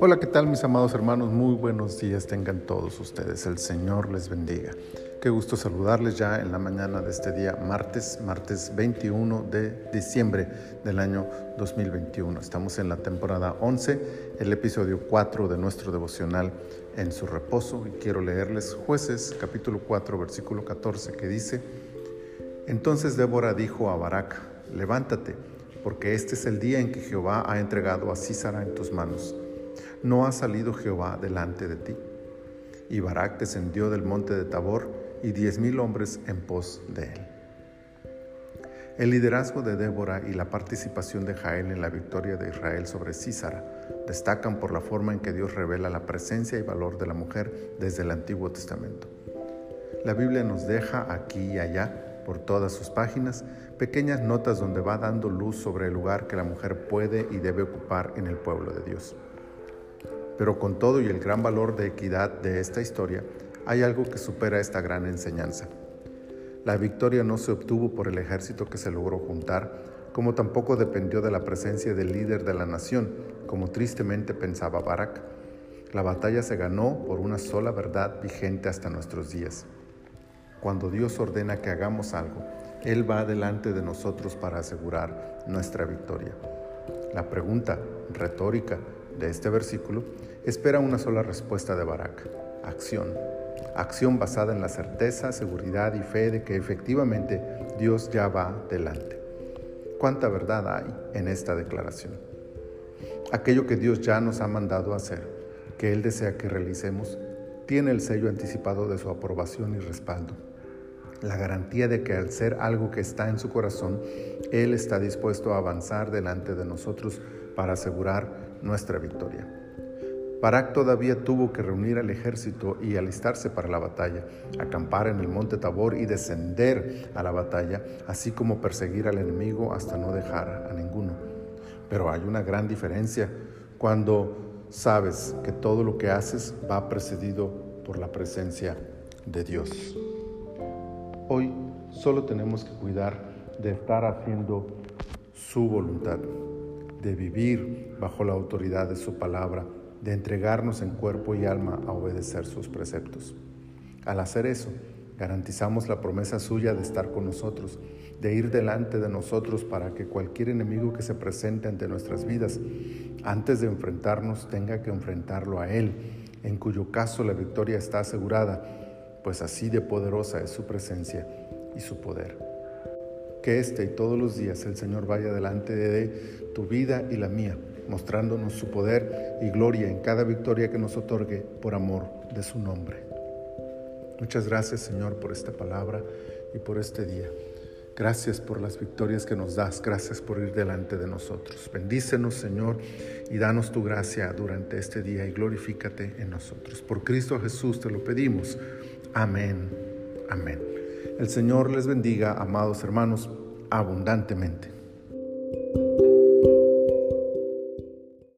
Hola, ¿qué tal mis amados hermanos? Muy buenos días tengan todos ustedes. El Señor les bendiga. Qué gusto saludarles ya en la mañana de este día, martes, martes 21 de diciembre del año 2021. Estamos en la temporada 11, el episodio 4 de nuestro devocional en su reposo. Y quiero leerles jueces capítulo 4, versículo 14, que dice, Entonces Débora dijo a Barak, levántate, porque este es el día en que Jehová ha entregado a Císara en tus manos no ha salido Jehová delante de ti. Y Barak descendió del monte de Tabor y diez mil hombres en pos de él. El liderazgo de Débora y la participación de Jael en la victoria de Israel sobre Císara destacan por la forma en que Dios revela la presencia y valor de la mujer desde el Antiguo Testamento. La Biblia nos deja aquí y allá, por todas sus páginas, pequeñas notas donde va dando luz sobre el lugar que la mujer puede y debe ocupar en el pueblo de Dios. Pero con todo y el gran valor de equidad de esta historia, hay algo que supera esta gran enseñanza. La victoria no se obtuvo por el ejército que se logró juntar, como tampoco dependió de la presencia del líder de la nación, como tristemente pensaba Barak. La batalla se ganó por una sola verdad vigente hasta nuestros días. Cuando Dios ordena que hagamos algo, Él va delante de nosotros para asegurar nuestra victoria. La pregunta retórica de este versículo espera una sola respuesta de Barak, acción. Acción basada en la certeza, seguridad y fe de que efectivamente Dios ya va delante. ¿Cuánta verdad hay en esta declaración? Aquello que Dios ya nos ha mandado hacer, que Él desea que realicemos, tiene el sello anticipado de su aprobación y respaldo. La garantía de que al ser algo que está en su corazón, Él está dispuesto a avanzar delante de nosotros para asegurar nuestra victoria. Barak todavía tuvo que reunir al ejército y alistarse para la batalla, acampar en el monte Tabor y descender a la batalla, así como perseguir al enemigo hasta no dejar a ninguno. Pero hay una gran diferencia cuando sabes que todo lo que haces va precedido por la presencia de Dios. Hoy solo tenemos que cuidar de estar haciendo su voluntad de vivir bajo la autoridad de su palabra, de entregarnos en cuerpo y alma a obedecer sus preceptos. Al hacer eso, garantizamos la promesa suya de estar con nosotros, de ir delante de nosotros para que cualquier enemigo que se presente ante nuestras vidas, antes de enfrentarnos, tenga que enfrentarlo a Él, en cuyo caso la victoria está asegurada, pues así de poderosa es su presencia y su poder. Que este y todos los días el Señor vaya delante de tu vida y la mía, mostrándonos su poder y gloria en cada victoria que nos otorgue por amor de su nombre. Muchas gracias Señor por esta palabra y por este día. Gracias por las victorias que nos das. Gracias por ir delante de nosotros. Bendícenos, Señor, y danos tu gracia durante este día y glorifícate en nosotros. Por Cristo Jesús te lo pedimos. Amén. Amén. El Señor les bendiga, amados hermanos, abundantemente.